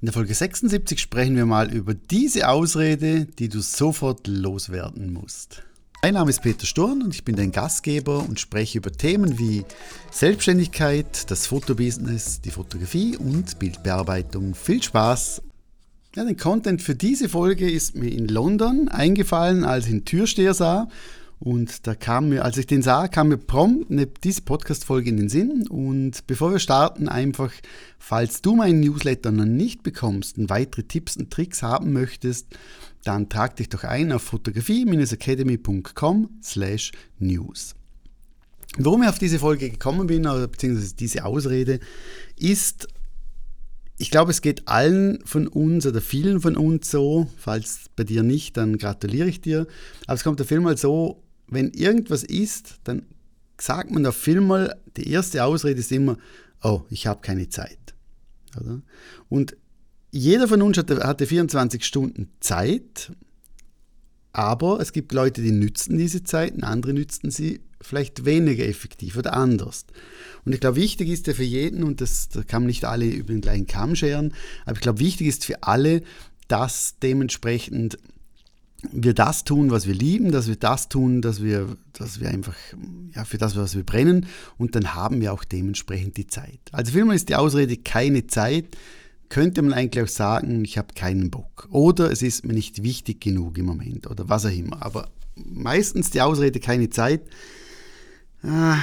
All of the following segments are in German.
In der Folge 76 sprechen wir mal über diese Ausrede, die du sofort loswerden musst. Mein Name ist Peter Sturm und ich bin dein Gastgeber und spreche über Themen wie Selbstständigkeit, das Fotobusiness, die Fotografie und Bildbearbeitung. Viel Spaß! Ja, der Content für diese Folge ist mir in London eingefallen, als ich einen Türsteher sah und da kam mir, als ich den sah, kam mir prompt eine, diese Podcast-Folge in den Sinn. Und bevor wir starten, einfach, falls du meinen Newsletter noch nicht bekommst und weitere Tipps und Tricks haben möchtest, dann trag dich doch ein auf fotografie-academy.com slash news. Warum ich auf diese Folge gekommen bin, oder beziehungsweise diese Ausrede, ist, ich glaube, es geht allen von uns oder vielen von uns so, falls bei dir nicht, dann gratuliere ich dir. Aber es kommt auf jeden Fall so wenn irgendwas ist, dann sagt man auf vielmal, die erste Ausrede ist immer, oh, ich habe keine Zeit. Oder? Und jeder von uns hatte, hatte 24 Stunden Zeit, aber es gibt Leute, die nützen diese Zeit, und andere nützen sie vielleicht weniger effektiv oder anders. Und ich glaube, wichtig ist ja für jeden, und das, das kann man nicht alle über den gleichen Kamm scheren, aber ich glaube, wichtig ist für alle, dass dementsprechend wir das tun, was wir lieben, dass wir das tun, dass wir, dass wir einfach, ja, für das, was wir brennen und dann haben wir auch dementsprechend die Zeit. Also vielmehr ist die Ausrede keine Zeit, könnte man eigentlich auch sagen, ich habe keinen Bock oder es ist mir nicht wichtig genug im Moment oder was auch immer. Aber meistens die Ausrede keine Zeit Ah,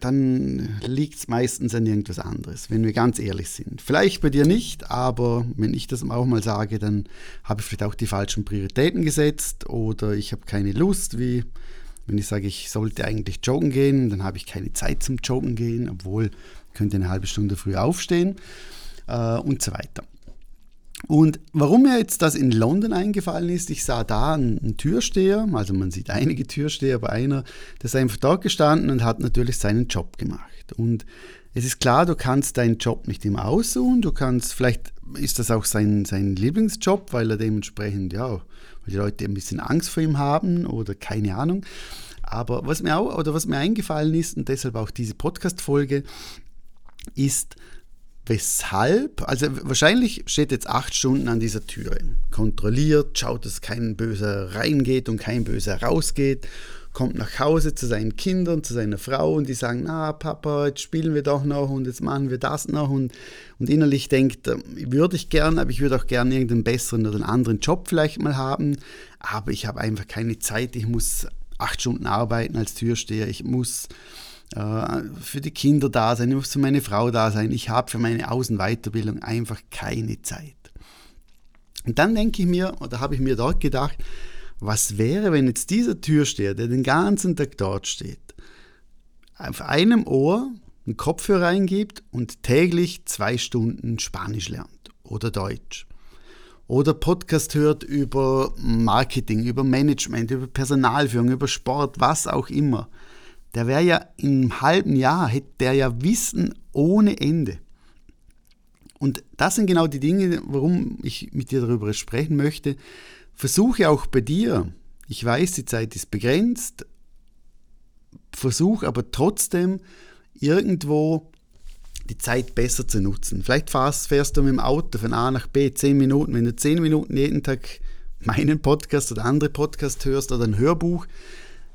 dann liegt es meistens an irgendwas anderes, wenn wir ganz ehrlich sind. Vielleicht bei dir nicht, aber wenn ich das auch mal sage, dann habe ich vielleicht auch die falschen Prioritäten gesetzt oder ich habe keine Lust, wie wenn ich sage, ich sollte eigentlich joggen gehen, dann habe ich keine Zeit zum Joggen gehen, obwohl ich könnte eine halbe Stunde früh aufstehen äh, und so weiter. Und warum mir jetzt das in London eingefallen ist, ich sah da einen, Türsteher, also man sieht einige Türsteher, aber einer, der ist einfach dort gestanden und hat natürlich seinen Job gemacht. Und es ist klar, du kannst deinen Job nicht immer aussuchen, du kannst, vielleicht ist das auch sein, sein Lieblingsjob, weil er dementsprechend, ja, weil die Leute ein bisschen Angst vor ihm haben oder keine Ahnung. Aber was mir auch, oder was mir eingefallen ist, und deshalb auch diese Podcast-Folge, ist, Weshalb? Also wahrscheinlich steht jetzt acht Stunden an dieser Türe. Kontrolliert, schaut, dass kein Böser reingeht und kein Böser rausgeht. Kommt nach Hause zu seinen Kindern, zu seiner Frau und die sagen, na Papa, jetzt spielen wir doch noch und jetzt machen wir das noch. Und, und innerlich denkt, würde ich gern, aber ich würde auch gerne irgendeinen besseren oder einen anderen Job vielleicht mal haben. Aber ich habe einfach keine Zeit. Ich muss acht Stunden arbeiten als Türsteher. Ich muss äh, für die Kinder da sein, ich muss für meine Frau da sein. Ich habe für meine Außenweiterbildung einfach keine Zeit. Und dann denke ich mir, oder habe ich mir dort gedacht, was wäre, wenn jetzt dieser Türsteher, der den ganzen Tag dort steht, auf einem Ohr einen Kopfhörer eingibt und täglich zwei Stunden Spanisch lernt oder Deutsch oder Podcast hört über Marketing, über Management, über Personalführung, über Sport, was auch immer der wäre ja im halben Jahr, hätte der ja Wissen ohne Ende. Und das sind genau die Dinge, warum ich mit dir darüber sprechen möchte. Versuche auch bei dir, ich weiß, die Zeit ist begrenzt, versuche aber trotzdem irgendwo die Zeit besser zu nutzen. Vielleicht fährst, fährst du mit dem Auto von A nach B zehn Minuten. Wenn du zehn Minuten jeden Tag meinen Podcast oder andere Podcast hörst oder ein Hörbuch,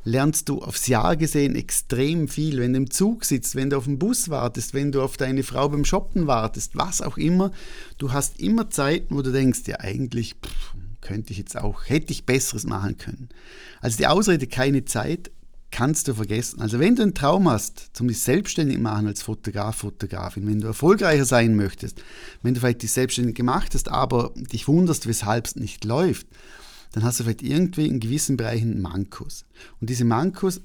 lernst du aufs Jahr gesehen extrem viel. Wenn du im Zug sitzt, wenn du auf den Bus wartest, wenn du auf deine Frau beim Shoppen wartest, was auch immer, du hast immer Zeiten, wo du denkst, ja eigentlich pff, könnte ich jetzt auch, hätte ich Besseres machen können. Also die Ausrede keine Zeit kannst du vergessen. Also wenn du einen Traum hast, zum dich selbstständig machen als Fotograf, Fotografin, wenn du erfolgreicher sein möchtest, wenn du vielleicht dich selbstständig gemacht hast, aber dich wunderst, weshalb es nicht läuft, dann hast du vielleicht irgendwie in gewissen Bereichen Mankos. Und diese Mankos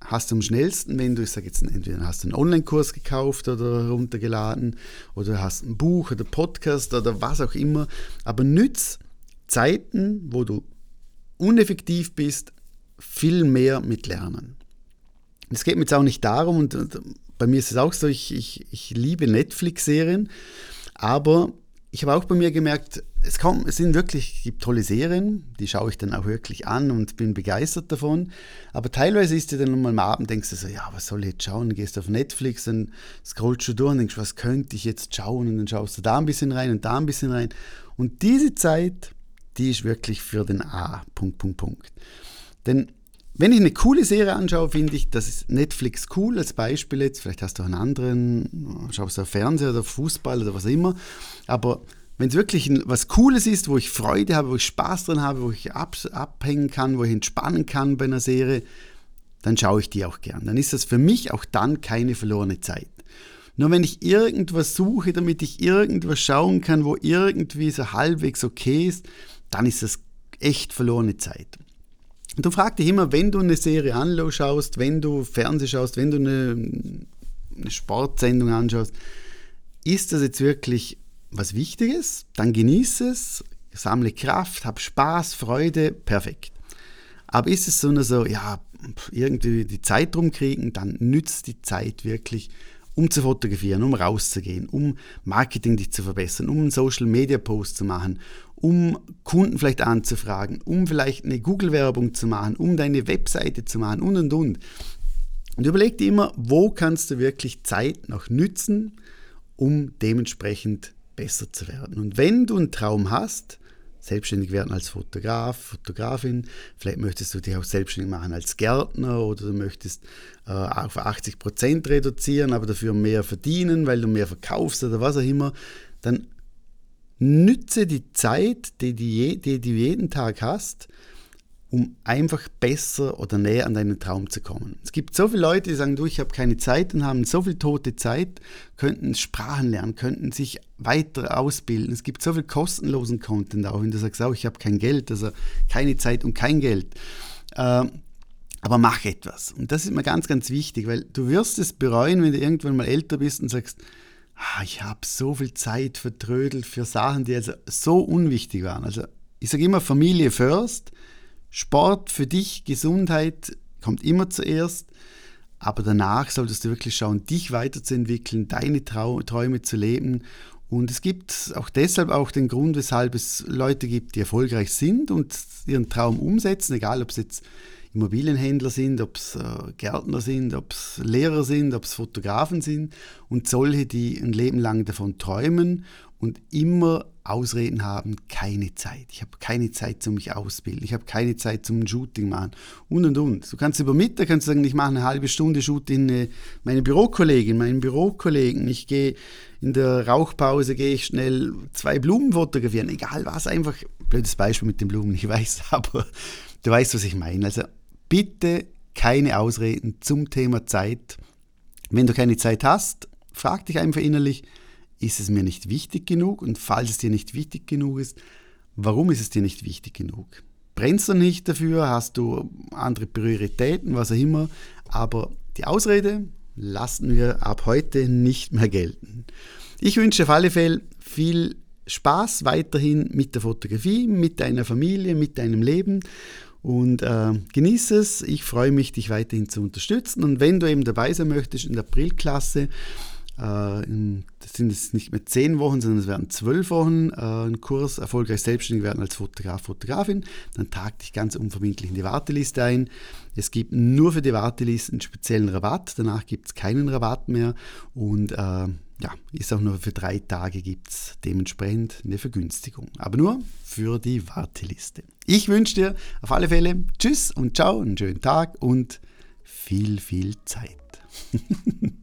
hast du am schnellsten, wenn du, ich sage jetzt, entweder hast du einen Online-Kurs gekauft oder runtergeladen oder hast ein Buch oder Podcast oder was auch immer, aber nütz Zeiten, wo du uneffektiv bist, viel mehr mit Lernen. Es geht mir jetzt auch nicht darum, und bei mir ist es auch so, ich, ich, ich liebe Netflix-Serien, aber ich habe auch bei mir gemerkt, es, kommt, es sind wirklich es gibt tolle Serien, die schaue ich dann auch wirklich an und bin begeistert davon. Aber teilweise ist du dann mal am Abend, denkst du so, ja, was soll ich jetzt schauen? Dann gehst du auf Netflix, dann scrollst du durch und denkst, was könnte ich jetzt schauen? Und dann schaust du da ein bisschen rein und da ein bisschen rein. Und diese Zeit, die ist wirklich für den A. Punkt, Punkt, Punkt. Denn wenn ich eine coole Serie anschaue, finde ich, das ist Netflix cool als Beispiel jetzt. Vielleicht hast du einen anderen, schaust du auf Fernseher oder Fußball oder was immer. Aber wenn es wirklich was Cooles ist, wo ich Freude habe, wo ich Spaß dran habe, wo ich ab, abhängen kann, wo ich entspannen kann bei einer Serie, dann schaue ich die auch gern. Dann ist das für mich auch dann keine verlorene Zeit. Nur wenn ich irgendwas suche, damit ich irgendwas schauen kann, wo irgendwie so halbwegs okay ist, dann ist das echt verlorene Zeit. Du fragst dich immer, wenn du eine Serie anschaust, wenn du Fernsehen schaust, wenn du eine, eine Sportsendung anschaust, ist das jetzt wirklich was Wichtiges? Dann genieße es, sammle Kraft, hab Spaß, Freude, perfekt. Aber ist es so nur so, ja, irgendwie die Zeit drum kriegen, dann nützt die Zeit wirklich, um zu fotografieren, um rauszugehen, um Marketing dich zu verbessern, um einen Social Media Post zu machen, um Kunden vielleicht anzufragen, um vielleicht eine Google-Werbung zu machen, um deine Webseite zu machen und und und. Und überleg dir immer, wo kannst du wirklich Zeit noch nützen, um dementsprechend besser zu werden. Und wenn du einen Traum hast, selbstständig werden als Fotograf, Fotografin. Vielleicht möchtest du dich auch selbstständig machen als Gärtner oder du möchtest äh, auf 80 Prozent reduzieren, aber dafür mehr verdienen, weil du mehr verkaufst oder was auch immer. Dann nütze die Zeit, die, die, die du jeden Tag hast, um einfach besser oder näher an deinen Traum zu kommen. Es gibt so viele Leute, die sagen, du, ich habe keine Zeit und haben so viel tote Zeit, könnten Sprachen lernen, könnten sich weiter ausbilden. Es gibt so viel kostenlosen Content auch, wenn du sagst, oh, ich habe kein Geld, also keine Zeit und kein Geld. Äh, aber mach etwas. Und das ist mir ganz, ganz wichtig, weil du wirst es bereuen, wenn du irgendwann mal älter bist und sagst, ah, ich habe so viel Zeit vertrödelt für Sachen, die also so unwichtig waren. Also ich sage immer Familie first, Sport für dich, Gesundheit kommt immer zuerst, aber danach solltest du wirklich schauen, dich weiterzuentwickeln, deine Trau Träume zu leben. Und es gibt auch deshalb auch den Grund, weshalb es Leute gibt, die erfolgreich sind und ihren Traum umsetzen, egal ob es jetzt Immobilienhändler sind, ob es äh, Gärtner sind, ob es Lehrer sind, ob es Fotografen sind und solche, die ein Leben lang davon träumen und immer Ausreden haben, keine Zeit. Ich habe keine Zeit zum mich ausbilden. Ich habe keine Zeit zum Shooting machen und und und. Du kannst über Mittag kannst sagen, ich mache eine halbe Stunde Shooting äh, meine Bürokollegin, meinen Bürokollegen. Ich gehe in der Rauchpause gehe ich schnell zwei Blumen fotografieren, egal was, einfach blödes Beispiel mit den Blumen, ich weiß, aber du weißt, was ich meine. Also bitte keine Ausreden zum Thema Zeit. Wenn du keine Zeit hast, frag dich einfach innerlich, ist es mir nicht wichtig genug? Und falls es dir nicht wichtig genug ist, warum ist es dir nicht wichtig genug? Brennst du nicht dafür? Hast du andere Prioritäten, was auch immer? Aber die Ausrede lassen wir ab heute nicht mehr gelten. Ich wünsche auf alle Fälle viel Spaß weiterhin mit der Fotografie, mit deiner Familie, mit deinem Leben und äh, genieße es. Ich freue mich, dich weiterhin zu unterstützen. Und wenn du eben dabei sein möchtest in der Aprilklasse, in, das sind jetzt nicht mehr zehn Wochen, sondern es werden zwölf Wochen, äh, ein Kurs erfolgreich selbstständig werden als Fotograf, Fotografin, dann trag dich ganz unverbindlich in die Warteliste ein. Es gibt nur für die Warteliste einen speziellen Rabatt, danach gibt es keinen Rabatt mehr und äh, ja, ist auch nur für drei Tage gibt es dementsprechend eine Vergünstigung. Aber nur für die Warteliste. Ich wünsche dir auf alle Fälle Tschüss und Ciao, einen schönen Tag und viel, viel Zeit.